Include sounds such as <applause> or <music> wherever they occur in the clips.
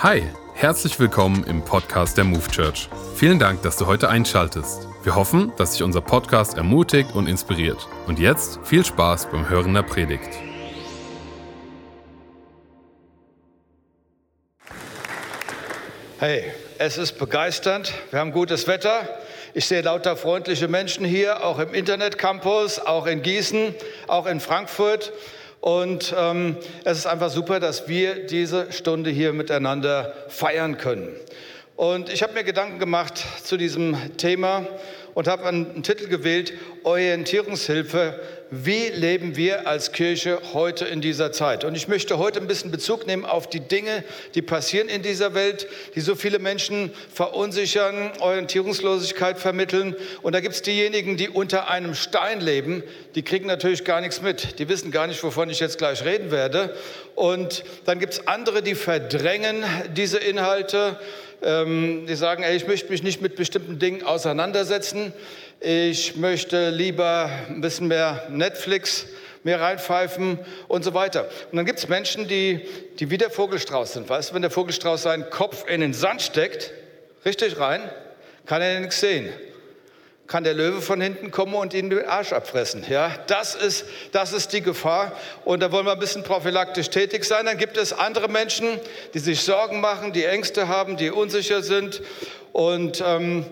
Hi, herzlich willkommen im Podcast der Move Church. Vielen Dank, dass du heute einschaltest. Wir hoffen, dass dich unser Podcast ermutigt und inspiriert. Und jetzt viel Spaß beim Hören der Predigt. Hey, es ist begeisternd. Wir haben gutes Wetter. Ich sehe lauter freundliche Menschen hier, auch im Internetcampus, auch in Gießen, auch in Frankfurt. Und ähm, es ist einfach super, dass wir diese Stunde hier miteinander feiern können. Und ich habe mir Gedanken gemacht zu diesem Thema und habe einen Titel gewählt, Orientierungshilfe wie leben wir als Kirche heute in dieser Zeit. Und ich möchte heute ein bisschen Bezug nehmen auf die Dinge, die passieren in dieser Welt, die so viele Menschen verunsichern, Orientierungslosigkeit vermitteln. Und da gibt es diejenigen, die unter einem Stein leben, die kriegen natürlich gar nichts mit. Die wissen gar nicht, wovon ich jetzt gleich reden werde. Und dann gibt es andere, die verdrängen diese Inhalte. Ähm, die sagen, ey, ich möchte mich nicht mit bestimmten Dingen auseinandersetzen ich möchte lieber ein bisschen mehr Netflix mehr reinpfeifen und so weiter. Und dann gibt es Menschen, die, die wie der Vogelstrauß sind. Weißt du, wenn der Vogelstrauß seinen Kopf in den Sand steckt, richtig rein, kann er nichts sehen. Kann der Löwe von hinten kommen und ihn den Arsch abfressen. Ja, das ist, das ist die Gefahr. Und da wollen wir ein bisschen prophylaktisch tätig sein. Dann gibt es andere Menschen, die sich Sorgen machen, die Ängste haben, die unsicher sind. Und ähm,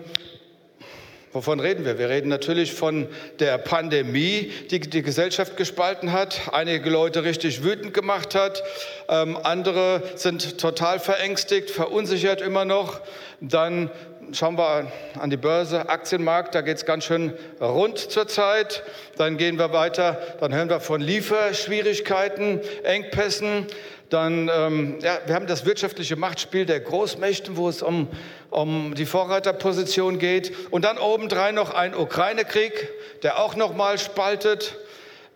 Wovon reden wir? Wir reden natürlich von der Pandemie, die die Gesellschaft gespalten hat, einige Leute richtig wütend gemacht hat, ähm, andere sind total verängstigt, verunsichert immer noch. Dann schauen wir an die Börse, Aktienmarkt, da geht es ganz schön rund zurzeit. Dann gehen wir weiter, dann hören wir von Lieferschwierigkeiten, Engpässen. Dann, ähm, ja, wir haben das wirtschaftliche Machtspiel der Großmächte, wo es um, um die Vorreiterposition geht. Und dann obendrein noch ein Ukraine-Krieg, der auch noch mal spaltet.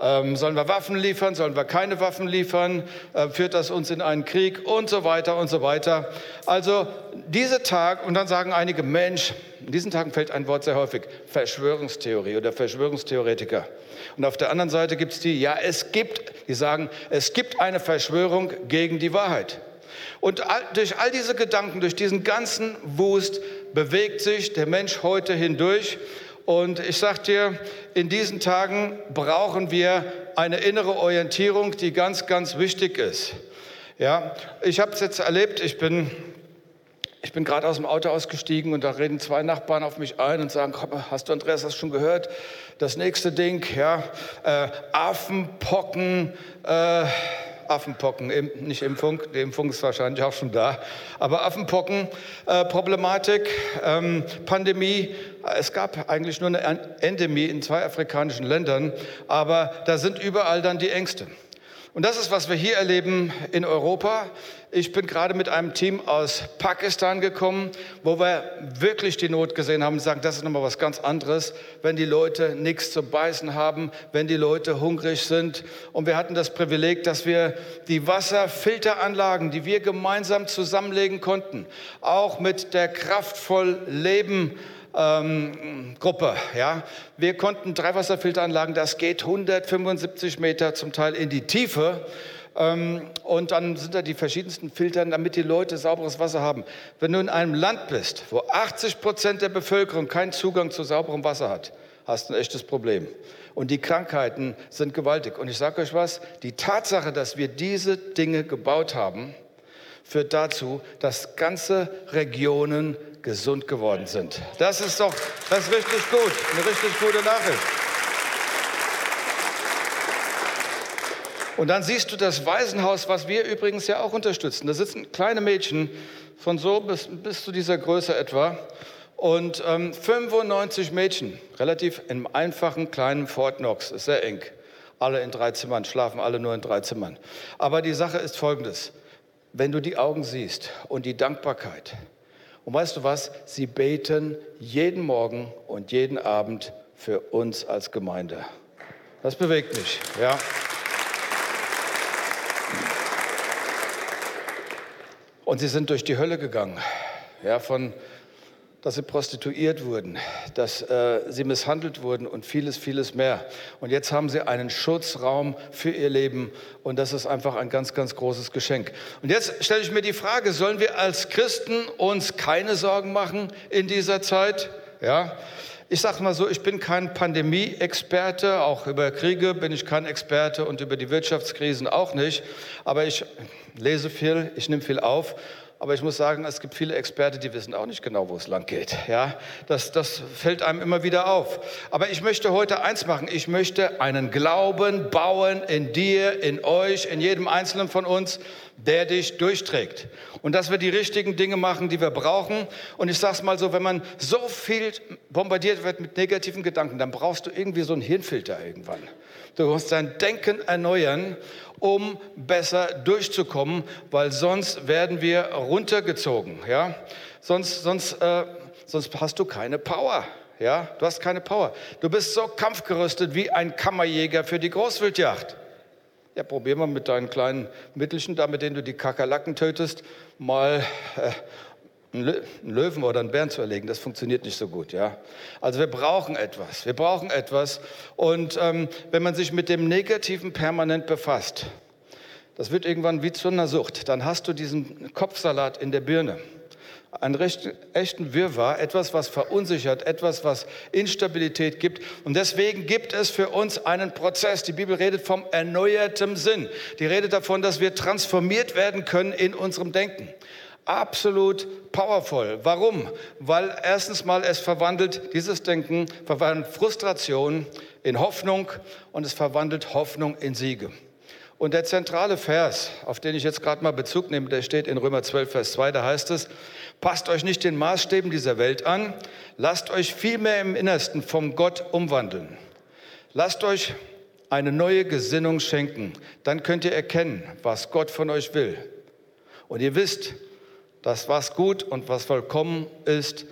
Ähm, sollen wir Waffen liefern? Sollen wir keine Waffen liefern? Äh, führt das uns in einen Krieg? Und so weiter und so weiter. Also diese Tag, und dann sagen einige, Mensch, in diesen Tagen fällt ein Wort sehr häufig, Verschwörungstheorie oder Verschwörungstheoretiker. Und auf der anderen Seite gibt es die, ja, es gibt, die sagen, es gibt eine Verschwörung gegen die Wahrheit. Und durch all diese Gedanken, durch diesen ganzen Wust bewegt sich der Mensch heute hindurch. Und ich sage dir, in diesen Tagen brauchen wir eine innere Orientierung, die ganz, ganz wichtig ist. Ja, ich habe es jetzt erlebt, ich bin ich bin gerade aus dem Auto ausgestiegen und da reden zwei Nachbarn auf mich ein und sagen, hast du Andreas das schon gehört? Das nächste Ding, ja, äh, Affenpocken, äh, Affenpocken, nicht Impfung, die Impfung ist wahrscheinlich auch schon da, aber Affenpocken, äh, Problematik, ähm, Pandemie, es gab eigentlich nur eine Endemie in zwei afrikanischen Ländern, aber da sind überall dann die Ängste. Und das ist, was wir hier erleben in Europa. Ich bin gerade mit einem Team aus Pakistan gekommen, wo wir wirklich die Not gesehen haben und sagen, das ist nochmal was ganz anderes, wenn die Leute nichts zu beißen haben, wenn die Leute hungrig sind. Und wir hatten das Privileg, dass wir die Wasserfilteranlagen, die wir gemeinsam zusammenlegen konnten, auch mit der kraftvoll Leben ähm, Gruppe. Ja. Wir konnten drei Wasserfilteranlagen, das geht 175 Meter zum Teil in die Tiefe. Ähm, und dann sind da die verschiedensten Filtern, damit die Leute sauberes Wasser haben. Wenn du in einem Land bist, wo 80 Prozent der Bevölkerung keinen Zugang zu sauberem Wasser hat, hast du ein echtes Problem. Und die Krankheiten sind gewaltig. Und ich sage euch was, die Tatsache, dass wir diese Dinge gebaut haben, führt dazu, dass ganze Regionen gesund geworden sind. Das ist doch, das ist richtig gut, eine richtig gute Nachricht. Und dann siehst du das Waisenhaus, was wir übrigens ja auch unterstützen. Da sitzen kleine Mädchen von so bis, bis zu dieser Größe etwa. Und ähm, 95 Mädchen, relativ im einfachen kleinen Fort Knox, ist sehr eng. Alle in drei Zimmern, schlafen alle nur in drei Zimmern. Aber die Sache ist folgendes. Wenn du die Augen siehst und die Dankbarkeit, und weißt du was? Sie beten jeden Morgen und jeden Abend für uns als Gemeinde. Das bewegt mich, ja. Und sie sind durch die Hölle gegangen, ja, von dass sie prostituiert wurden, dass äh, sie misshandelt wurden und vieles, vieles mehr. Und jetzt haben sie einen Schutzraum für ihr Leben und das ist einfach ein ganz, ganz großes Geschenk. Und jetzt stelle ich mir die Frage, sollen wir als Christen uns keine Sorgen machen in dieser Zeit? Ja, ich sage mal so, ich bin kein Pandemie-Experte, auch über Kriege bin ich kein Experte und über die Wirtschaftskrisen auch nicht. Aber ich lese viel, ich nehme viel auf aber ich muss sagen, es gibt viele Experten, die wissen auch nicht genau, wo es lang geht. Ja, das, das fällt einem immer wieder auf. Aber ich möchte heute eins machen. Ich möchte einen Glauben bauen in dir, in euch, in jedem Einzelnen von uns, der dich durchträgt. Und dass wir die richtigen Dinge machen, die wir brauchen. Und ich sage es mal so, wenn man so viel bombardiert wird mit negativen Gedanken, dann brauchst du irgendwie so einen Hirnfilter irgendwann. Du musst dein Denken erneuern um besser durchzukommen, weil sonst werden wir runtergezogen. Ja? Sonst, sonst, äh, sonst hast du keine Power. Ja? Du hast keine Power. Du bist so kampfgerüstet wie ein Kammerjäger für die Großwildjagd. Ja, probier mal mit deinen kleinen Mittelchen, da mit denen du die Kakerlaken tötest, mal äh, einen Löwen oder einen Bären zu erlegen, das funktioniert nicht so gut. Ja? Also wir brauchen etwas, wir brauchen etwas. Und ähm, wenn man sich mit dem Negativen permanent befasst, das wird irgendwann wie zu einer Sucht, dann hast du diesen Kopfsalat in der Birne. Einen recht, echten Wirrwarr, etwas, was verunsichert, etwas, was Instabilität gibt. Und deswegen gibt es für uns einen Prozess. Die Bibel redet vom erneuertem Sinn. Die redet davon, dass wir transformiert werden können in unserem Denken absolut powerful. Warum? Weil erstens mal es verwandelt, dieses Denken verwandelt Frustration in Hoffnung und es verwandelt Hoffnung in Siege. Und der zentrale Vers, auf den ich jetzt gerade mal Bezug nehme, der steht in Römer 12, Vers 2, da heißt es, passt euch nicht den Maßstäben dieser Welt an, lasst euch vielmehr im Innersten vom Gott umwandeln. Lasst euch eine neue Gesinnung schenken, dann könnt ihr erkennen, was Gott von euch will. Und ihr wisst, das, was gut und was vollkommen ist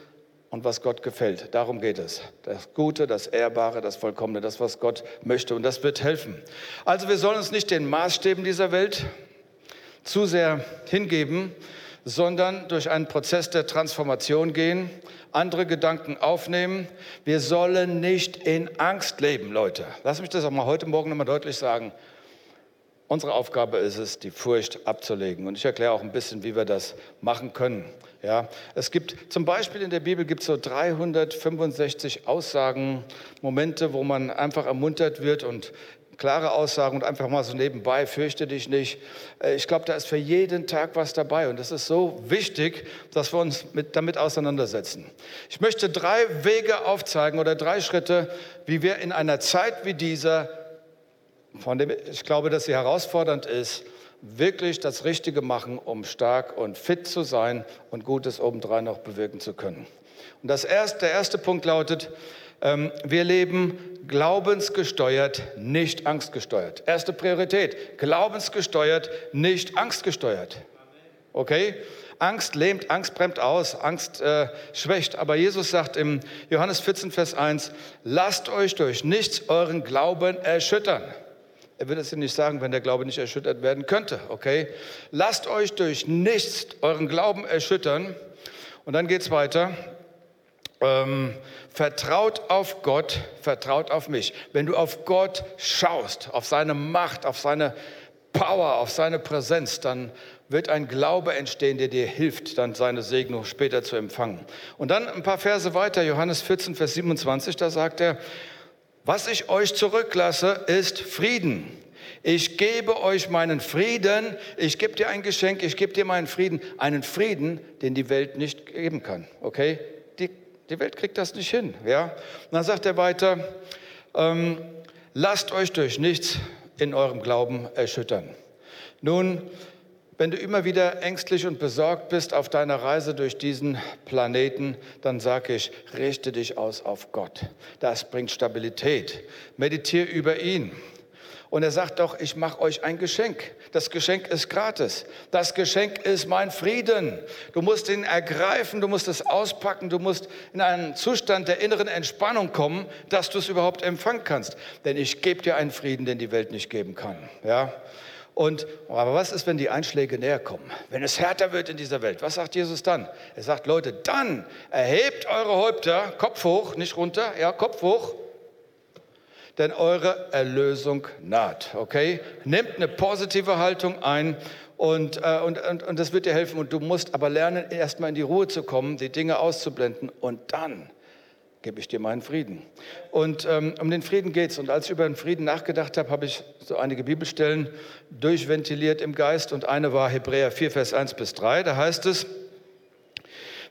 und was Gott gefällt. Darum geht es. Das Gute, das Ehrbare, das Vollkommene, das, was Gott möchte. Und das wird helfen. Also wir sollen uns nicht den Maßstäben dieser Welt zu sehr hingeben, sondern durch einen Prozess der Transformation gehen, andere Gedanken aufnehmen. Wir sollen nicht in Angst leben, Leute. Lass mich das auch mal heute Morgen nochmal deutlich sagen. Unsere Aufgabe ist es, die Furcht abzulegen. Und ich erkläre auch ein bisschen, wie wir das machen können. Ja, es gibt zum Beispiel in der Bibel gibt es so 365 Aussagen, Momente, wo man einfach ermuntert wird und klare Aussagen und einfach mal so nebenbei, fürchte dich nicht. Äh, ich glaube, da ist für jeden Tag was dabei und es ist so wichtig, dass wir uns mit, damit auseinandersetzen. Ich möchte drei Wege aufzeigen oder drei Schritte, wie wir in einer Zeit wie dieser von dem ich glaube, dass sie herausfordernd ist, wirklich das Richtige machen, um stark und fit zu sein und Gutes obendrein noch bewirken zu können. Und das erste, der erste Punkt lautet, ähm, wir leben glaubensgesteuert, nicht angstgesteuert. Erste Priorität, glaubensgesteuert, nicht angstgesteuert. Okay? Angst lähmt, Angst bremst aus, Angst äh, schwächt. Aber Jesus sagt im Johannes 14, Vers 1, lasst euch durch nichts euren Glauben erschüttern. Er will es dir nicht sagen, wenn der Glaube nicht erschüttert werden könnte, okay? Lasst euch durch nichts euren Glauben erschüttern. Und dann geht es weiter. Ähm, vertraut auf Gott, vertraut auf mich. Wenn du auf Gott schaust, auf seine Macht, auf seine Power, auf seine Präsenz, dann wird ein Glaube entstehen, der dir hilft, dann seine Segnung später zu empfangen. Und dann ein paar Verse weiter, Johannes 14, Vers 27, da sagt er, was ich euch zurücklasse, ist Frieden. Ich gebe euch meinen Frieden, ich gebe dir ein Geschenk, ich gebe dir meinen Frieden, einen Frieden, den die Welt nicht geben kann. Okay? Die, die Welt kriegt das nicht hin. Ja? Und dann sagt er weiter, ähm, lasst euch durch nichts in eurem Glauben erschüttern. Nun, wenn du immer wieder ängstlich und besorgt bist auf deiner Reise durch diesen Planeten, dann sage ich, richte dich aus auf Gott. Das bringt Stabilität. Meditiere über ihn. Und er sagt doch, ich mache euch ein Geschenk. Das Geschenk ist gratis. Das Geschenk ist mein Frieden. Du musst ihn ergreifen, du musst es auspacken, du musst in einen Zustand der inneren Entspannung kommen, dass du es überhaupt empfangen kannst. Denn ich gebe dir einen Frieden, den die Welt nicht geben kann. Ja? Und, aber was ist, wenn die Einschläge näher kommen? Wenn es härter wird in dieser Welt? Was sagt Jesus dann? Er sagt, Leute, dann erhebt eure Häupter, Kopf hoch, nicht runter, ja, Kopf hoch, denn eure Erlösung naht. Okay? Nehmt eine positive Haltung ein und, äh, und, und, und das wird dir helfen. Und du musst aber lernen, erstmal in die Ruhe zu kommen, die Dinge auszublenden und dann gebe ich dir meinen Frieden. Und ähm, um den Frieden geht es. Und als ich über den Frieden nachgedacht habe, habe ich so einige Bibelstellen durchventiliert im Geist. Und eine war Hebräer 4, Vers 1 bis 3. Da heißt es,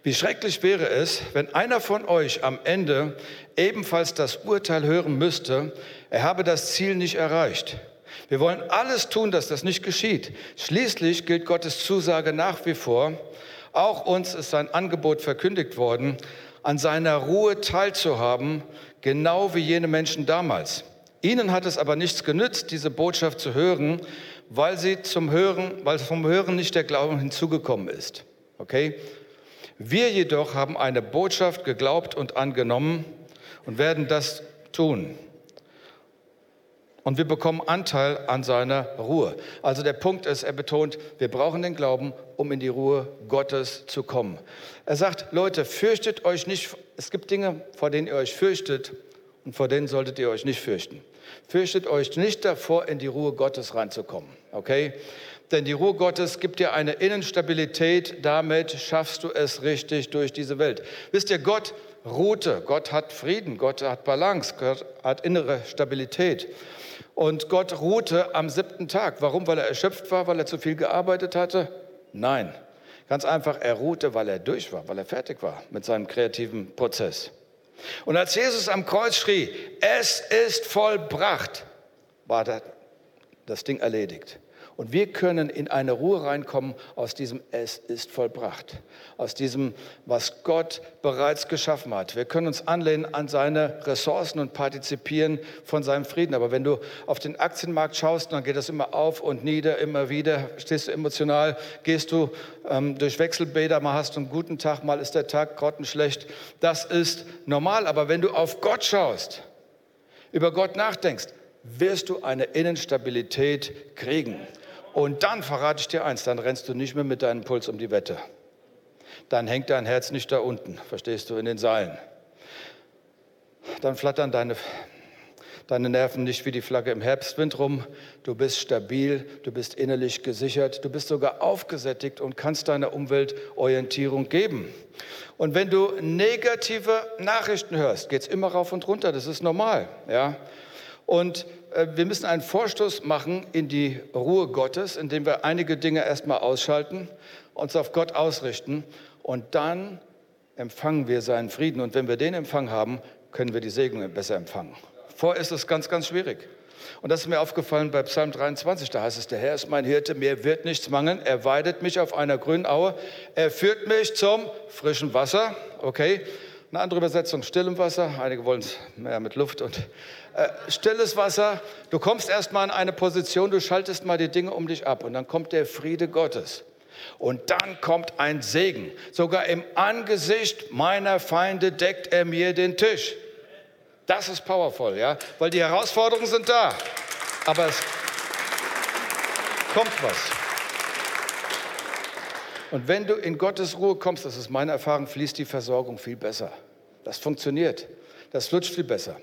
wie schrecklich wäre es, wenn einer von euch am Ende ebenfalls das Urteil hören müsste, er habe das Ziel nicht erreicht. Wir wollen alles tun, dass das nicht geschieht. Schließlich gilt Gottes Zusage nach wie vor. Auch uns ist sein Angebot verkündigt worden, an seiner Ruhe teilzuhaben, genau wie jene Menschen damals. Ihnen hat es aber nichts genützt, diese Botschaft zu hören, weil sie zum Hören, weil vom Hören nicht der Glauben hinzugekommen ist. Okay? Wir jedoch haben eine Botschaft geglaubt und angenommen und werden das tun. Und wir bekommen Anteil an seiner Ruhe. Also der Punkt ist, er betont, wir brauchen den Glauben, um in die Ruhe Gottes zu kommen. Er sagt, Leute, fürchtet euch nicht. Es gibt Dinge, vor denen ihr euch fürchtet und vor denen solltet ihr euch nicht fürchten. Fürchtet euch nicht davor, in die Ruhe Gottes reinzukommen. Okay? Denn die Ruhe Gottes gibt dir eine Innenstabilität, damit schaffst du es richtig durch diese Welt. Wisst ihr, Gott ruhte, Gott hat Frieden, Gott hat Balance, Gott hat innere Stabilität. Und Gott ruhte am siebten Tag. Warum? Weil er erschöpft war, weil er zu viel gearbeitet hatte? Nein. Ganz einfach, er ruhte, weil er durch war, weil er fertig war mit seinem kreativen Prozess. Und als Jesus am Kreuz schrie, es ist vollbracht, war das Ding erledigt. Und wir können in eine Ruhe reinkommen aus diesem Es ist vollbracht, aus diesem, was Gott bereits geschaffen hat. Wir können uns anlehnen an seine Ressourcen und partizipieren von seinem Frieden. Aber wenn du auf den Aktienmarkt schaust, dann geht das immer auf und nieder, immer wieder, stehst du emotional, gehst du ähm, durch Wechselbäder, mal hast du einen guten Tag, mal ist der Tag grottenschlecht. Das ist normal. Aber wenn du auf Gott schaust, über Gott nachdenkst, wirst du eine Innenstabilität kriegen. Und dann verrate ich dir eins, dann rennst du nicht mehr mit deinem Puls um die Wette. Dann hängt dein Herz nicht da unten, verstehst du, in den Seilen. Dann flattern deine, deine Nerven nicht wie die Flagge im Herbstwind rum. Du bist stabil, du bist innerlich gesichert, du bist sogar aufgesättigt und kannst deiner Umwelt Orientierung geben. Und wenn du negative Nachrichten hörst, geht es immer rauf und runter, das ist normal. Ja? Und wir müssen einen Vorstoß machen in die Ruhe Gottes, indem wir einige Dinge erstmal ausschalten, uns auf Gott ausrichten und dann empfangen wir seinen Frieden. Und wenn wir den Empfang haben, können wir die Segnungen besser empfangen. Vorher ist es ganz, ganz schwierig. Und das ist mir aufgefallen bei Psalm 23. Da heißt es, der Herr ist mein Hirte, mir wird nichts mangeln. Er weidet mich auf einer grünen Aue. Er führt mich zum frischen Wasser. Okay. Eine andere Übersetzung, stillem Wasser. Einige wollen es mehr mit Luft und äh, stilles Wasser. Du kommst erstmal in eine Position, du schaltest mal die Dinge um dich ab und dann kommt der Friede Gottes. Und dann kommt ein Segen. Sogar im Angesicht meiner Feinde deckt er mir den Tisch. Das ist powerful, ja, weil die Herausforderungen sind da. Aber es kommt was. Und wenn du in Gottes Ruhe kommst, das ist meine Erfahrung, fließt die Versorgung viel besser. Das funktioniert. Das flutscht viel besser.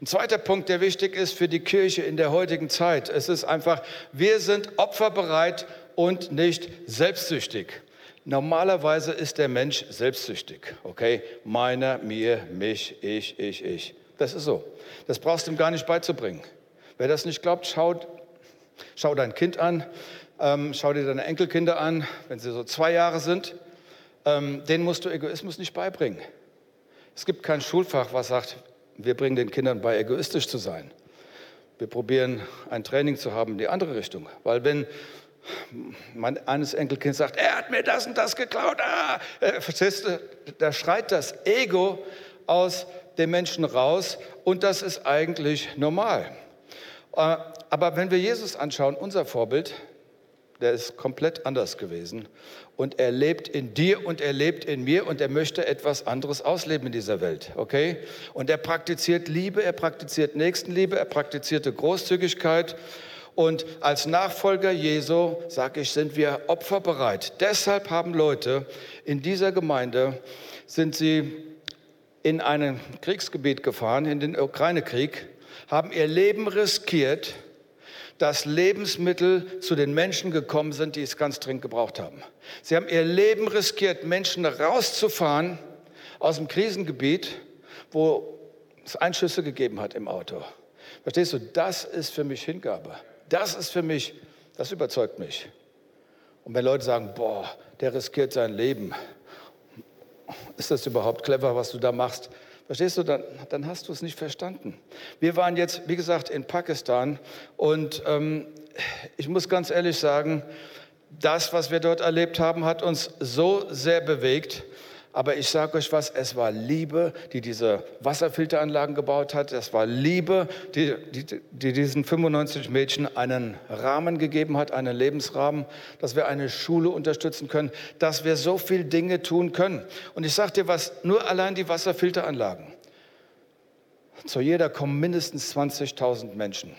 Ein zweiter Punkt, der wichtig ist für die Kirche in der heutigen Zeit, es ist einfach, wir sind opferbereit und nicht selbstsüchtig. Normalerweise ist der Mensch selbstsüchtig, okay? Meiner, mir, mich, ich, ich, ich. Das ist so. Das brauchst du ihm gar nicht beizubringen. Wer das nicht glaubt, schau, schau dein Kind an, ähm, schau dir deine Enkelkinder an, wenn sie so zwei Jahre sind. Ähm, denen musst du Egoismus nicht beibringen. Es gibt kein Schulfach, was sagt, wir bringen den Kindern bei, egoistisch zu sein. Wir probieren ein Training zu haben in die andere Richtung. Weil wenn mein eines Enkelkind sagt, er hat mir das und das geklaut, ah, äh, du, da schreit das Ego aus dem Menschen raus und das ist eigentlich normal. Äh, aber wenn wir Jesus anschauen, unser Vorbild, der ist komplett anders gewesen. Und er lebt in dir und er lebt in mir und er möchte etwas anderes ausleben in dieser Welt, okay? Und er praktiziert Liebe, er praktiziert Nächstenliebe, er praktizierte Großzügigkeit Und als Nachfolger Jesu, sage ich, sind wir opferbereit. Deshalb haben Leute in dieser Gemeinde, sind sie in ein Kriegsgebiet gefahren, in den Ukraine-Krieg, haben ihr Leben riskiert, dass Lebensmittel zu den Menschen gekommen sind, die es ganz dringend gebraucht haben. Sie haben ihr Leben riskiert, Menschen rauszufahren aus dem Krisengebiet, wo es Einschüsse gegeben hat im Auto. Verstehst du, das ist für mich Hingabe. Das ist für mich, das überzeugt mich. Und wenn Leute sagen, boah, der riskiert sein Leben, ist das überhaupt clever, was du da machst? Verstehst du, dann, dann hast du es nicht verstanden. Wir waren jetzt, wie gesagt, in Pakistan und ähm, ich muss ganz ehrlich sagen, das, was wir dort erlebt haben, hat uns so sehr bewegt, aber ich sage euch was, es war Liebe, die diese Wasserfilteranlagen gebaut hat. Es war Liebe, die, die, die, diesen 95 Mädchen einen Rahmen gegeben hat, einen Lebensrahmen, dass wir eine Schule unterstützen können, dass wir so viele Dinge tun können. Und ich sage dir was, nur allein die Wasserfilteranlagen. Zu jeder kommen mindestens 20.000 Menschen.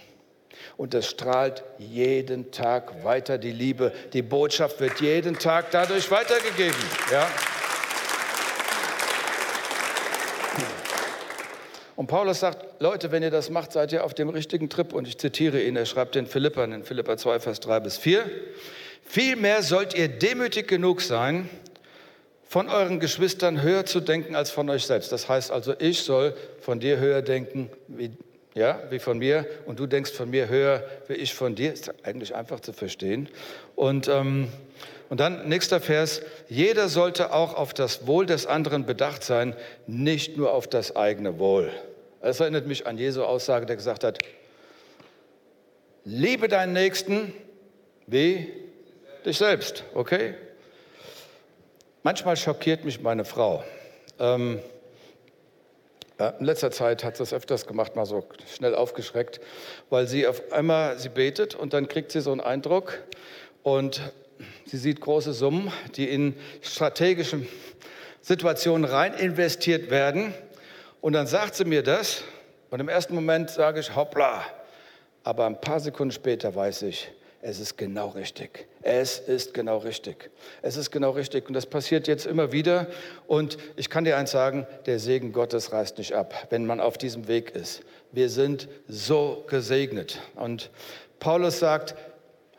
Und es strahlt jeden Tag weiter die Liebe. Die Botschaft wird jeden Tag dadurch weitergegeben. Ja? Und Paulus sagt, Leute, wenn ihr das macht, seid ihr auf dem richtigen Trip. Und ich zitiere ihn, er schreibt den Philippern in Philippa 2, Vers 3 bis 4. Vielmehr sollt ihr demütig genug sein, von euren Geschwistern höher zu denken als von euch selbst. Das heißt also, ich soll von dir höher denken wie, ja, wie von mir und du denkst von mir höher wie ich von dir. Ist eigentlich einfach zu verstehen. Und ähm, und dann nächster Vers, jeder sollte auch auf das Wohl des anderen bedacht sein, nicht nur auf das eigene Wohl. Das erinnert mich an Jesu Aussage, der gesagt hat, liebe deinen Nächsten wie dich selbst, okay? Manchmal schockiert mich meine Frau. Ähm, in letzter Zeit hat sie das öfters gemacht, mal so schnell aufgeschreckt, weil sie auf einmal, sie betet und dann kriegt sie so einen Eindruck und Sie sieht große Summen, die in strategische Situationen rein investiert werden. Und dann sagt sie mir das. Und im ersten Moment sage ich, hoppla. Aber ein paar Sekunden später weiß ich, es ist genau richtig. Es ist genau richtig. Es ist genau richtig. Und das passiert jetzt immer wieder. Und ich kann dir eins sagen, der Segen Gottes reißt nicht ab, wenn man auf diesem Weg ist. Wir sind so gesegnet. Und Paulus sagt,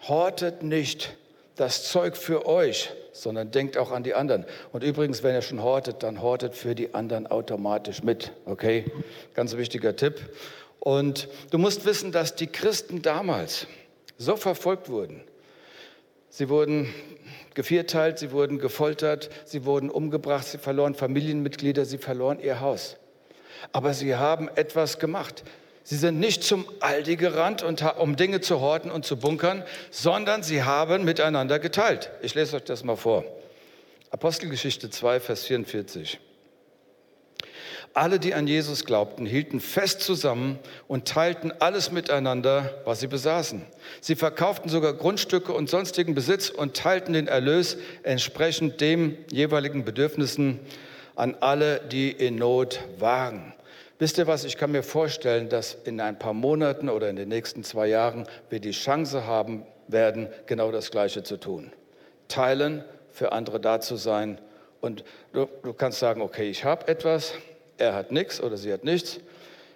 hortet nicht das Zeug für euch, sondern denkt auch an die anderen. Und übrigens, wenn ihr schon hortet, dann hortet für die anderen automatisch mit. Okay? Ganz wichtiger Tipp. Und du musst wissen, dass die Christen damals so verfolgt wurden. Sie wurden gevierteilt, sie wurden gefoltert, sie wurden umgebracht, sie verloren Familienmitglieder, sie verloren ihr Haus. Aber sie haben etwas gemacht. Sie sind nicht zum Aldi gerannt, um Dinge zu horten und zu bunkern, sondern sie haben miteinander geteilt. Ich lese euch das mal vor. Apostelgeschichte 2, Vers 44. Alle, die an Jesus glaubten, hielten fest zusammen und teilten alles miteinander, was sie besaßen. Sie verkauften sogar Grundstücke und sonstigen Besitz und teilten den Erlös entsprechend dem jeweiligen Bedürfnissen an alle, die in Not waren. Wisst ihr was, ich kann mir vorstellen, dass in ein paar Monaten oder in den nächsten zwei Jahren wir die Chance haben werden, genau das Gleiche zu tun. Teilen, für andere da zu sein. Und du, du kannst sagen, okay, ich habe etwas, er hat nichts oder sie hat nichts.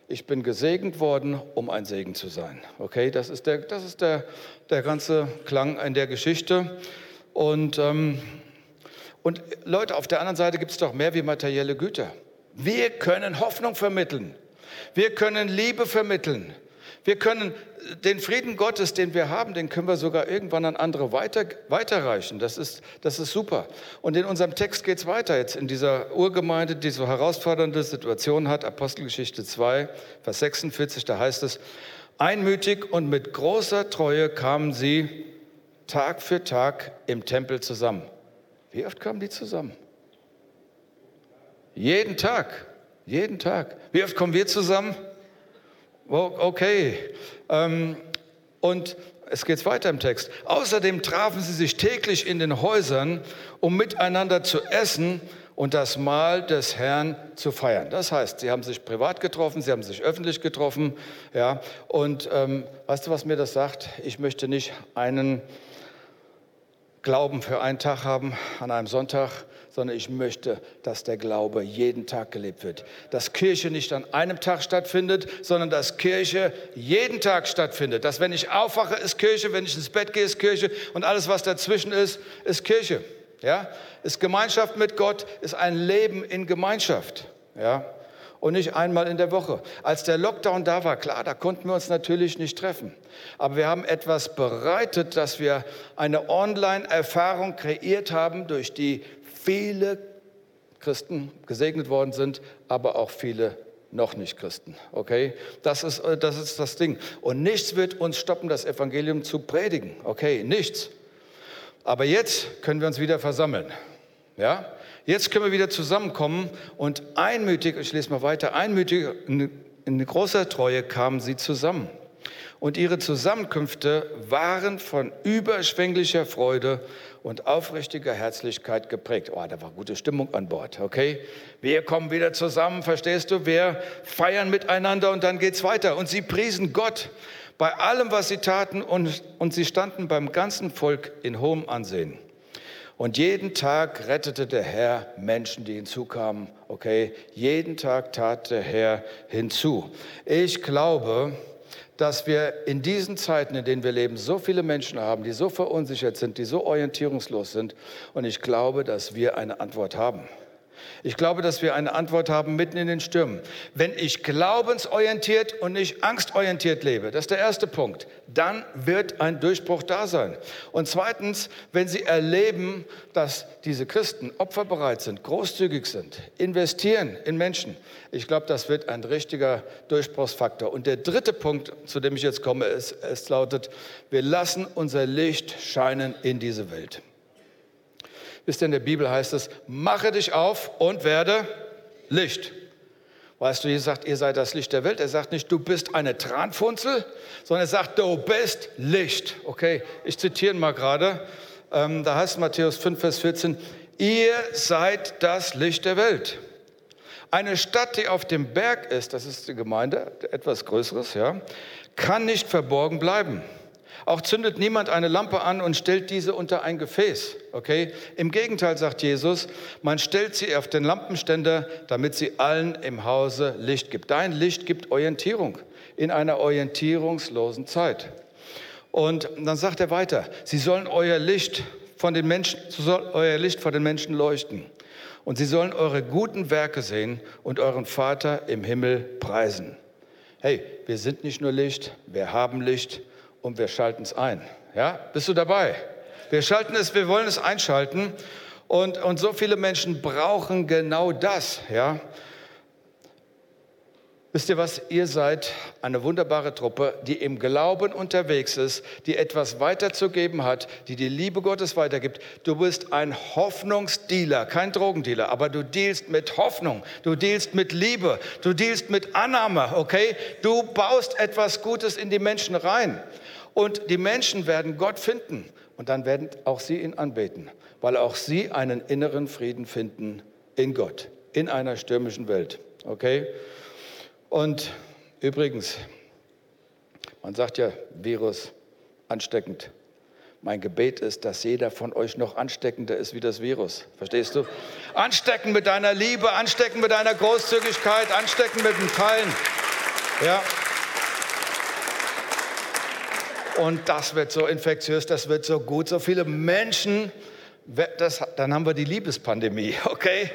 Ich bin gesegnet worden, um ein Segen zu sein. Okay, das ist der, das ist der, der ganze Klang in der Geschichte. Und, ähm, und Leute, auf der anderen Seite gibt es doch mehr wie materielle Güter. Wir können Hoffnung vermitteln. Wir können Liebe vermitteln. Wir können den Frieden Gottes, den wir haben, den können wir sogar irgendwann an andere weiter, weiterreichen. Das ist, das ist super. Und in unserem Text geht es weiter jetzt in dieser Urgemeinde, die so herausfordernde Situation hat. Apostelgeschichte 2, Vers 46, da heißt es, einmütig und mit großer Treue kamen sie Tag für Tag im Tempel zusammen. Wie oft kamen die zusammen? Jeden Tag, jeden Tag. Wie oft kommen wir zusammen? Okay. Ähm, und es geht weiter im Text. Außerdem trafen sie sich täglich in den Häusern, um miteinander zu essen und das Mahl des Herrn zu feiern. Das heißt, sie haben sich privat getroffen, sie haben sich öffentlich getroffen. Ja, und ähm, weißt du, was mir das sagt? Ich möchte nicht einen Glauben für einen Tag haben an einem Sonntag, sondern ich möchte, dass der Glaube jeden Tag gelebt wird. Dass Kirche nicht an einem Tag stattfindet, sondern dass Kirche jeden Tag stattfindet. Dass wenn ich aufwache, ist Kirche, wenn ich ins Bett gehe, ist Kirche und alles, was dazwischen ist, ist Kirche. Ja? Ist Gemeinschaft mit Gott, ist ein Leben in Gemeinschaft. Ja? und nicht einmal in der Woche. Als der Lockdown da war, klar, da konnten wir uns natürlich nicht treffen. Aber wir haben etwas bereitet, dass wir eine Online-Erfahrung kreiert haben, durch die viele Christen gesegnet worden sind, aber auch viele noch nicht Christen. Okay? Das ist, äh, das ist das Ding. Und nichts wird uns stoppen, das Evangelium zu predigen. Okay? Nichts. Aber jetzt können wir uns wieder versammeln. Ja? Jetzt können wir wieder zusammenkommen und einmütig, ich lese mal weiter, einmütig in großer Treue kamen sie zusammen. Und ihre Zusammenkünfte waren von überschwänglicher Freude und aufrichtiger Herzlichkeit geprägt. Oh, da war gute Stimmung an Bord, okay? Wir kommen wieder zusammen, verstehst du? Wir feiern miteinander und dann geht's weiter. Und sie priesen Gott bei allem, was sie taten und, und sie standen beim ganzen Volk in hohem Ansehen. Und jeden Tag rettete der Herr Menschen, die hinzukamen. Okay, jeden Tag tat der Herr hinzu. Ich glaube, dass wir in diesen Zeiten, in denen wir leben, so viele Menschen haben, die so verunsichert sind, die so orientierungslos sind. Und ich glaube, dass wir eine Antwort haben. Ich glaube, dass wir eine Antwort haben mitten in den Stürmen. Wenn ich glaubensorientiert und nicht angstorientiert lebe, das ist der erste Punkt, dann wird ein Durchbruch da sein. Und zweitens, wenn Sie erleben, dass diese Christen opferbereit sind, großzügig sind, investieren in Menschen, ich glaube, das wird ein richtiger Durchbruchsfaktor. Und der dritte Punkt, zu dem ich jetzt komme, ist, es lautet, wir lassen unser Licht scheinen in diese Welt. Wisst in der Bibel heißt es, mache dich auf und werde Licht. Weißt du, Jesus sagt, ihr seid das Licht der Welt. Er sagt nicht, du bist eine Tranfunzel, sondern er sagt, du bist Licht. Okay, ich zitiere mal gerade. Ähm, da heißt Matthäus 5, Vers 14, ihr seid das Licht der Welt. Eine Stadt, die auf dem Berg ist, das ist die Gemeinde, etwas Größeres, ja, kann nicht verborgen bleiben. Auch zündet niemand eine Lampe an und stellt diese unter ein Gefäß. Okay? Im Gegenteil sagt Jesus, man stellt sie auf den Lampenständer, damit sie allen im Hause Licht gibt. Dein Licht gibt Orientierung in einer orientierungslosen Zeit. Und dann sagt er weiter, sie sollen euer Licht von den Menschen, soll euer Licht vor den Menschen leuchten. Und sie sollen eure guten Werke sehen und euren Vater im Himmel preisen. Hey, wir sind nicht nur Licht, wir haben Licht und wir schalten es ein. Ja, bist du dabei? Wir schalten es, wir wollen es einschalten. Und, und so viele Menschen brauchen genau das. Ja? Wisst ihr was? Ihr seid eine wunderbare Truppe, die im Glauben unterwegs ist, die etwas weiterzugeben hat, die die Liebe Gottes weitergibt. Du bist ein Hoffnungsdealer, kein Drogendealer, aber du dealst mit Hoffnung, du dealst mit Liebe, du dealst mit Annahme, okay? Du baust etwas Gutes in die Menschen rein. Und die Menschen werden Gott finden und dann werden auch sie ihn anbeten, weil auch sie einen inneren Frieden finden in Gott, in einer stürmischen Welt. Okay? Und übrigens, man sagt ja, Virus ansteckend. Mein Gebet ist, dass jeder von euch noch ansteckender ist wie das Virus. Verstehst du? Anstecken mit deiner Liebe, anstecken mit deiner Großzügigkeit, anstecken mit dem Teilen. Ja. Und das wird so infektiös, das wird so gut. So viele Menschen, das, dann haben wir die Liebespandemie, <laughs> okay?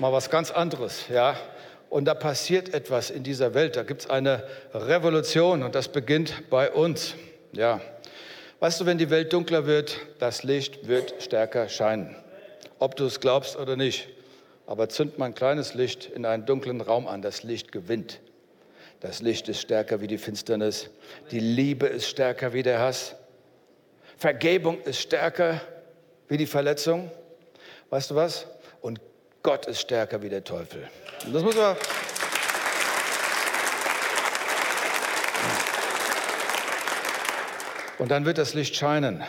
Mal was ganz anderes, ja? Und da passiert etwas in dieser Welt. Da gibt es eine Revolution und das beginnt bei uns. Ja. Weißt du, wenn die Welt dunkler wird, das Licht wird stärker scheinen. Ob du es glaubst oder nicht. Aber zünd mal ein kleines Licht in einen dunklen Raum an, das Licht gewinnt. Das Licht ist stärker wie die Finsternis. Die Liebe ist stärker wie der Hass. Vergebung ist stärker wie die Verletzung. Weißt du was? Gott ist stärker wie der Teufel. Und das muss man. Und dann wird das Licht scheinen.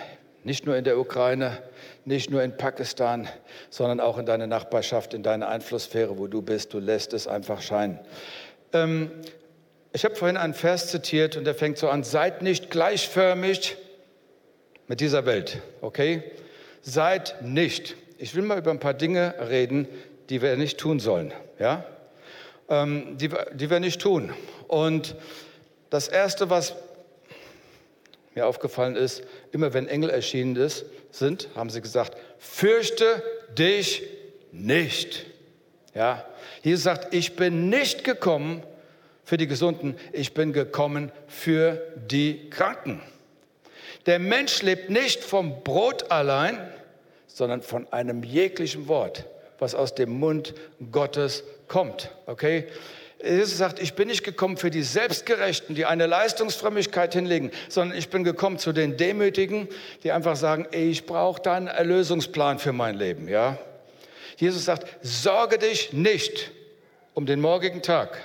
Nicht nur in der Ukraine, nicht nur in Pakistan, sondern auch in deiner Nachbarschaft, in deiner Einflusssphäre, wo du bist. Du lässt es einfach scheinen. Ähm, ich habe vorhin einen Vers zitiert und der fängt so an, seid nicht gleichförmig mit dieser Welt, okay? Seid nicht. Ich will mal über ein paar Dinge reden, die wir nicht tun sollen, ja? Ähm, die, die wir nicht tun. Und das Erste, was mir aufgefallen ist, immer wenn Engel erschienen ist, sind, haben sie gesagt, fürchte dich nicht. Ja, Jesus sagt, ich bin nicht gekommen für die Gesunden, ich bin gekommen für die Kranken. Der Mensch lebt nicht vom Brot allein, sondern von einem jeglichen Wort, was aus dem Mund Gottes kommt. Okay? Jesus sagt, ich bin nicht gekommen für die Selbstgerechten, die eine Leistungsfrömmigkeit hinlegen, sondern ich bin gekommen zu den Demütigen, die einfach sagen, ich brauche da einen Erlösungsplan für mein Leben. Ja? Jesus sagt, sorge dich nicht um den morgigen Tag,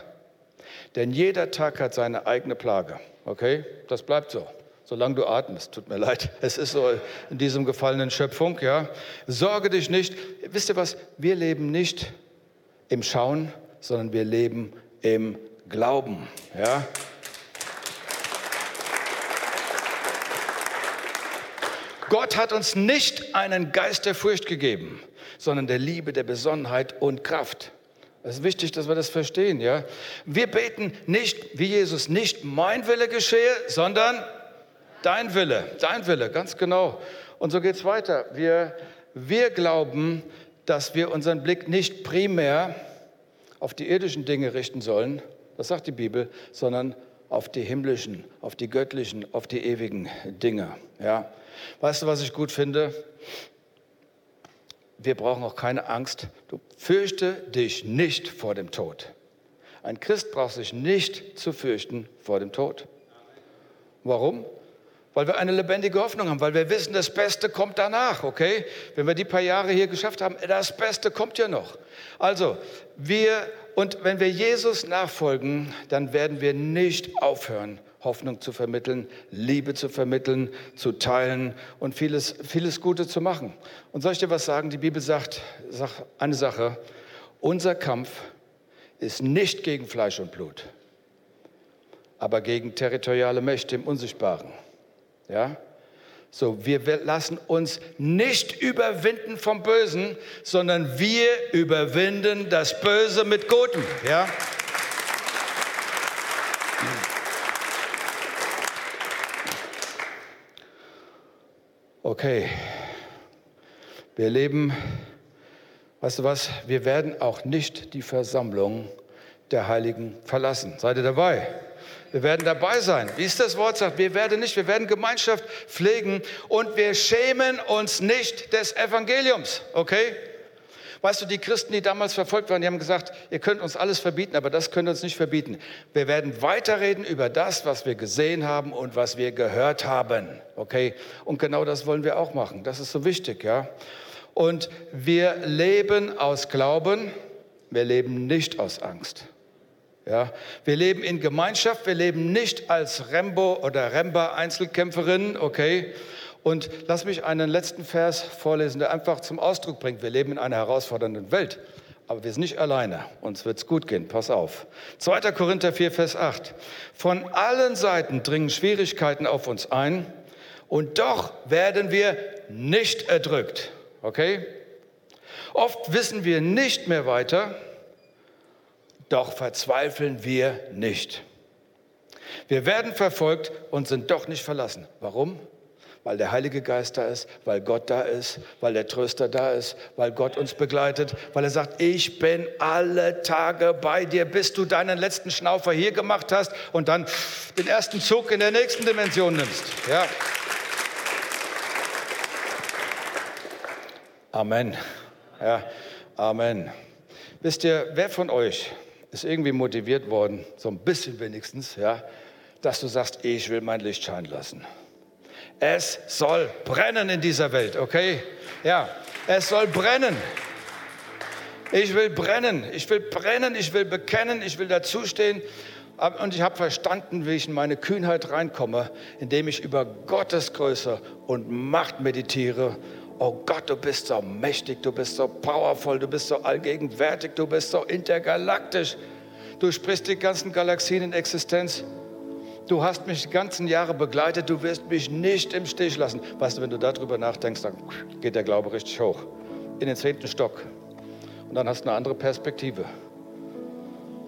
denn jeder Tag hat seine eigene Plage. Okay, das bleibt so. Solange du atmest, tut mir leid, <laughs> es ist so in diesem gefallenen Schöpfung, ja. Sorge dich nicht. Wisst ihr was? Wir leben nicht im Schauen, sondern wir leben im Glauben. Ja? Gott hat uns nicht einen Geist der Furcht gegeben, sondern der Liebe, der Besonnenheit und Kraft. Es ist wichtig, dass wir das verstehen. Ja? Wir beten nicht, wie Jesus, nicht mein Wille geschehe, sondern dein Wille, dein Wille, ganz genau. Und so geht es weiter. Wir, wir glauben, dass wir unseren Blick nicht primär auf die irdischen Dinge richten sollen, das sagt die Bibel, sondern auf die himmlischen, auf die göttlichen, auf die ewigen Dinge. Ja. Weißt du, was ich gut finde? Wir brauchen auch keine Angst. Du fürchte dich nicht vor dem Tod. Ein Christ braucht sich nicht zu fürchten vor dem Tod. Warum? Weil wir eine lebendige Hoffnung haben, weil wir wissen, das Beste kommt danach, okay? Wenn wir die paar Jahre hier geschafft haben, das Beste kommt ja noch. Also, wir, und wenn wir Jesus nachfolgen, dann werden wir nicht aufhören, Hoffnung zu vermitteln, Liebe zu vermitteln, zu teilen und vieles, vieles Gute zu machen. Und soll ich dir was sagen? Die Bibel sagt, sagt eine Sache, unser Kampf ist nicht gegen Fleisch und Blut, aber gegen territoriale Mächte im Unsichtbaren. Ja? So, wir lassen uns nicht überwinden vom Bösen, sondern wir überwinden das Böse mit Gutem. Ja? Okay, wir leben, weißt du was, wir werden auch nicht die Versammlung der Heiligen verlassen. Seid ihr dabei? Wir werden dabei sein. Wie ist das Wort sagt, wir werden nicht, wir werden Gemeinschaft pflegen und wir schämen uns nicht des Evangeliums. Okay? Weißt du, die Christen, die damals verfolgt waren, die haben gesagt, ihr könnt uns alles verbieten, aber das könnt ihr uns nicht verbieten. Wir werden weiterreden über das, was wir gesehen haben und was wir gehört haben. Okay? Und genau das wollen wir auch machen. Das ist so wichtig, ja? Und wir leben aus Glauben, wir leben nicht aus Angst. Ja, wir leben in Gemeinschaft, wir leben nicht als Rembo oder Remba Einzelkämpferinnen, okay? Und lass mich einen letzten Vers vorlesen, der einfach zum Ausdruck bringt, wir leben in einer herausfordernden Welt, aber wir sind nicht alleine, uns wird's gut gehen, pass auf. 2. Korinther 4, Vers 8. Von allen Seiten dringen Schwierigkeiten auf uns ein und doch werden wir nicht erdrückt, okay? Oft wissen wir nicht mehr weiter, doch verzweifeln wir nicht. Wir werden verfolgt und sind doch nicht verlassen. Warum? Weil der Heilige Geist da ist, weil Gott da ist, weil der Tröster da ist, weil Gott uns begleitet, weil er sagt, ich bin alle Tage bei dir, bis du deinen letzten Schnaufer hier gemacht hast und dann den ersten Zug in der nächsten Dimension nimmst. Ja. Amen. Ja, Amen. Wisst ihr, wer von euch ist irgendwie motiviert worden, so ein bisschen wenigstens, ja, dass du sagst, ich will mein Licht scheinen lassen. Es soll brennen in dieser Welt, okay? Ja, es soll brennen. Ich will brennen, ich will brennen, ich will bekennen, ich will dazustehen. Und ich habe verstanden, wie ich in meine Kühnheit reinkomme, indem ich über Gottes Größe und Macht meditiere. Oh Gott, du bist so mächtig, du bist so powerful, du bist so allgegenwärtig, du bist so intergalaktisch. Du sprichst die ganzen Galaxien in Existenz. Du hast mich die ganzen Jahre begleitet, du wirst mich nicht im Stich lassen. Weißt du, wenn du darüber nachdenkst, dann geht der Glaube richtig hoch. In den zehnten Stock. Und dann hast du eine andere Perspektive.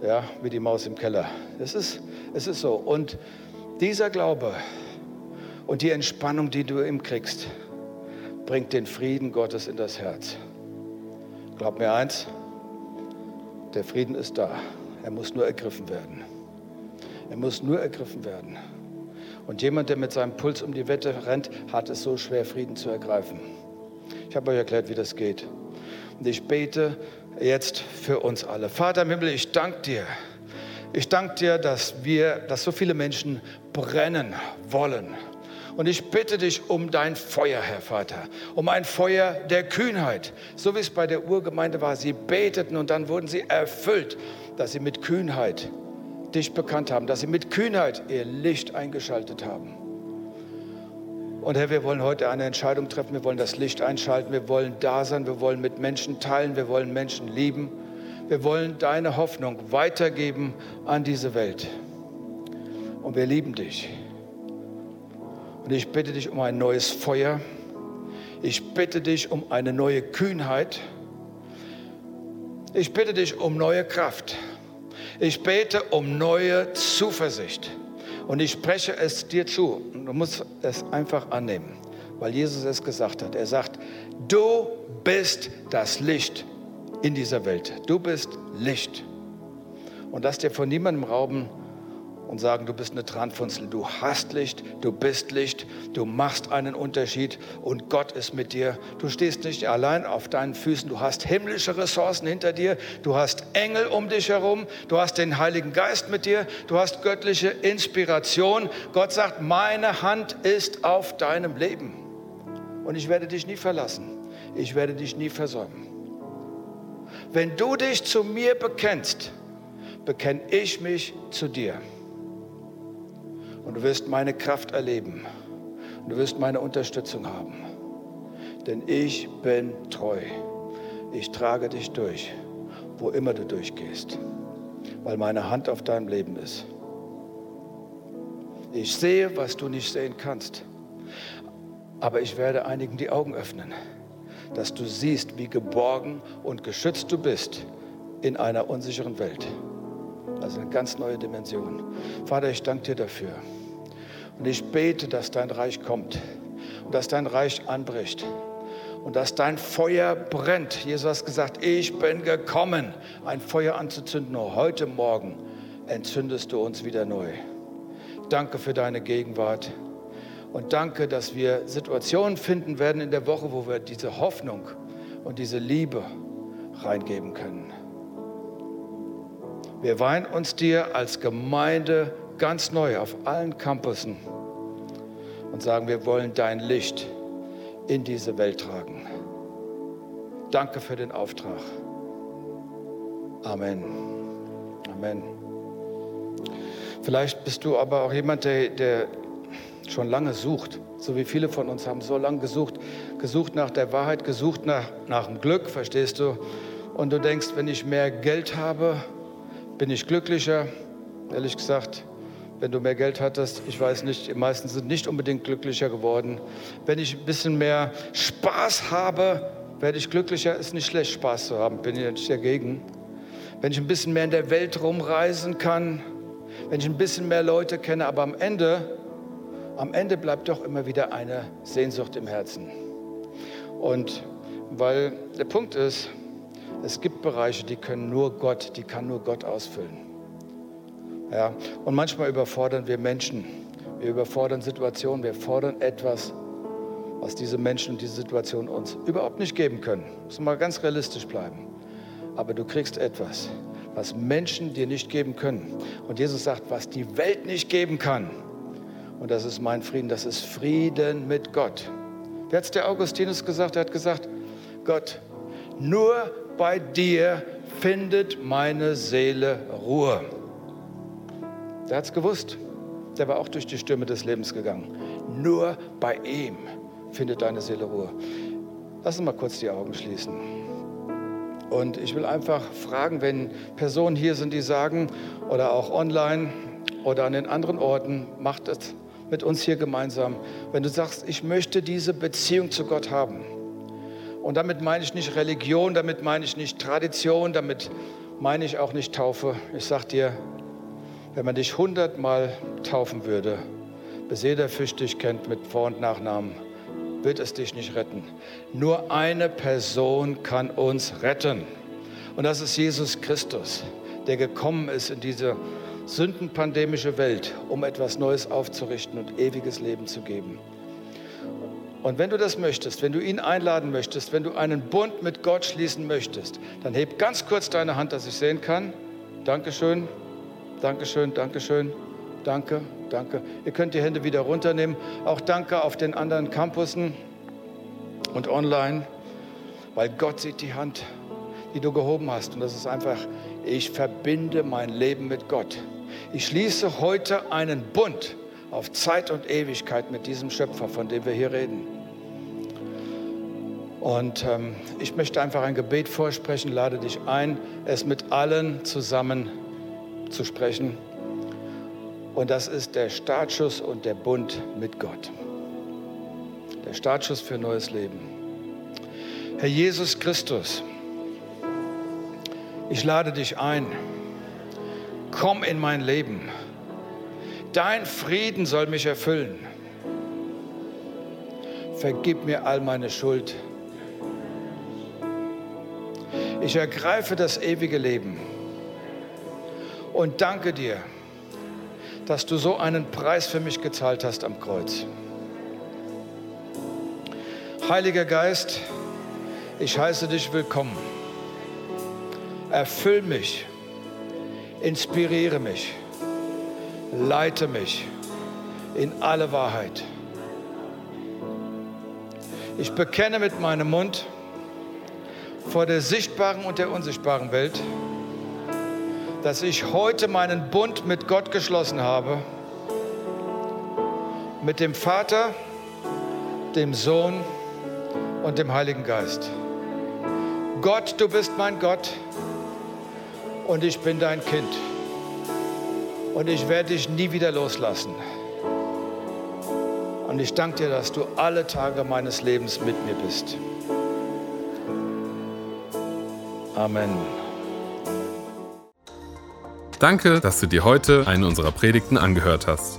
Ja, wie die Maus im Keller. Es ist, es ist so. Und dieser Glaube und die Entspannung, die du ihm kriegst, bringt den Frieden Gottes in das Herz. Glaub mir eins, der Frieden ist da. Er muss nur ergriffen werden. Er muss nur ergriffen werden. Und jemand, der mit seinem Puls um die Wette rennt, hat es so schwer, Frieden zu ergreifen. Ich habe euch erklärt, wie das geht. Und ich bete jetzt für uns alle. Vater im Himmel, ich danke dir. Ich danke dir, dass wir, dass so viele Menschen brennen wollen. Und ich bitte dich um dein Feuer, Herr Vater, um ein Feuer der Kühnheit, so wie es bei der Urgemeinde war. Sie beteten und dann wurden sie erfüllt, dass sie mit Kühnheit dich bekannt haben, dass sie mit Kühnheit ihr Licht eingeschaltet haben. Und Herr, wir wollen heute eine Entscheidung treffen. Wir wollen das Licht einschalten. Wir wollen da sein. Wir wollen mit Menschen teilen. Wir wollen Menschen lieben. Wir wollen deine Hoffnung weitergeben an diese Welt. Und wir lieben dich. Und ich bitte dich um ein neues Feuer. Ich bitte dich um eine neue Kühnheit. Ich bitte dich um neue Kraft. Ich bete um neue Zuversicht. Und ich spreche es dir zu. Du musst es einfach annehmen, weil Jesus es gesagt hat. Er sagt, du bist das Licht in dieser Welt. Du bist Licht. Und lass dir von niemandem rauben, und sagen, du bist eine Tranfunzel, du hast Licht, du bist Licht, du machst einen Unterschied und Gott ist mit dir. Du stehst nicht allein auf deinen Füßen, du hast himmlische Ressourcen hinter dir, du hast Engel um dich herum, du hast den Heiligen Geist mit dir, du hast göttliche Inspiration. Gott sagt, meine Hand ist auf deinem Leben und ich werde dich nie verlassen, ich werde dich nie versäumen. Wenn du dich zu mir bekennst, bekenne ich mich zu dir. Und du wirst meine Kraft erleben. Und du wirst meine Unterstützung haben. Denn ich bin treu. Ich trage dich durch, wo immer du durchgehst, weil meine Hand auf deinem Leben ist. Ich sehe, was du nicht sehen kannst. Aber ich werde einigen die Augen öffnen, dass du siehst, wie geborgen und geschützt du bist in einer unsicheren Welt. Also eine ganz neue Dimension. Vater, ich danke dir dafür. Und ich bete, dass dein Reich kommt und dass dein Reich anbricht und dass dein Feuer brennt. Jesus hat gesagt, ich bin gekommen, ein Feuer anzuzünden. Nur heute Morgen entzündest du uns wieder neu. Danke für deine Gegenwart und danke, dass wir Situationen finden werden in der Woche, wo wir diese Hoffnung und diese Liebe reingeben können. Wir weihen uns dir als Gemeinde ganz neu auf allen Campussen und sagen, wir wollen dein Licht in diese Welt tragen. Danke für den Auftrag. Amen. Amen. Vielleicht bist du aber auch jemand, der, der schon lange sucht, so wie viele von uns haben so lange gesucht, gesucht nach der Wahrheit, gesucht nach, nach dem Glück, verstehst du? Und du denkst, wenn ich mehr Geld habe, bin ich glücklicher. Ehrlich gesagt, wenn du mehr Geld hattest, ich weiß nicht, die meisten sind nicht unbedingt glücklicher geworden. Wenn ich ein bisschen mehr Spaß habe, werde ich glücklicher. Ist nicht schlecht, Spaß zu haben, bin ich nicht dagegen. Wenn ich ein bisschen mehr in der Welt rumreisen kann, wenn ich ein bisschen mehr Leute kenne, aber am Ende, am Ende bleibt doch immer wieder eine Sehnsucht im Herzen. Und weil der Punkt ist, es gibt Bereiche, die können nur Gott, die kann nur Gott ausfüllen. Ja, und manchmal überfordern wir Menschen. Wir überfordern Situationen, wir fordern etwas, was diese Menschen und diese Situation uns überhaupt nicht geben können. Muss mal ganz realistisch bleiben. Aber du kriegst etwas, was Menschen dir nicht geben können. Und Jesus sagt, was die Welt nicht geben kann. Und das ist mein Frieden, das ist Frieden mit Gott. Wie hat es der Augustinus gesagt? Er hat gesagt, Gott, nur bei dir findet meine Seele Ruhe. Der hat es gewusst. Der war auch durch die Stürme des Lebens gegangen. Nur bei ihm findet deine Seele Ruhe. Lass uns mal kurz die Augen schließen. Und ich will einfach fragen, wenn Personen hier sind, die sagen, oder auch online oder an den anderen Orten, macht es mit uns hier gemeinsam. Wenn du sagst, ich möchte diese Beziehung zu Gott haben. Und damit meine ich nicht Religion, damit meine ich nicht Tradition, damit meine ich auch nicht Taufe. Ich sage dir, wenn man dich hundertmal taufen würde, bis jeder Fisch dich kennt mit Vor- und Nachnamen, wird es dich nicht retten. Nur eine Person kann uns retten. Und das ist Jesus Christus, der gekommen ist in diese sündenpandemische Welt, um etwas Neues aufzurichten und ewiges Leben zu geben. Und wenn du das möchtest, wenn du ihn einladen möchtest, wenn du einen Bund mit Gott schließen möchtest, dann heb ganz kurz deine Hand, dass ich sehen kann. Dankeschön, Dankeschön, Dankeschön, danke, danke. Ihr könnt die Hände wieder runternehmen. Auch danke auf den anderen Campussen und online, weil Gott sieht die Hand, die du gehoben hast. Und das ist einfach, ich verbinde mein Leben mit Gott. Ich schließe heute einen Bund auf Zeit und Ewigkeit mit diesem Schöpfer, von dem wir hier reden. Und ähm, ich möchte einfach ein Gebet vorsprechen, lade dich ein, es mit allen zusammen zu sprechen. Und das ist der Startschuss und der Bund mit Gott. Der Startschuss für neues Leben. Herr Jesus Christus, ich lade dich ein. Komm in mein Leben. Dein Frieden soll mich erfüllen. Vergib mir all meine Schuld. Ich ergreife das ewige Leben und danke dir, dass du so einen Preis für mich gezahlt hast am Kreuz. Heiliger Geist, ich heiße dich willkommen. Erfüll mich, inspiriere mich, leite mich in alle Wahrheit. Ich bekenne mit meinem Mund vor der sichtbaren und der unsichtbaren Welt, dass ich heute meinen Bund mit Gott geschlossen habe, mit dem Vater, dem Sohn und dem Heiligen Geist. Gott, du bist mein Gott und ich bin dein Kind. Und ich werde dich nie wieder loslassen. Und ich danke dir, dass du alle Tage meines Lebens mit mir bist. Amen. Danke, dass du dir heute eine unserer Predigten angehört hast.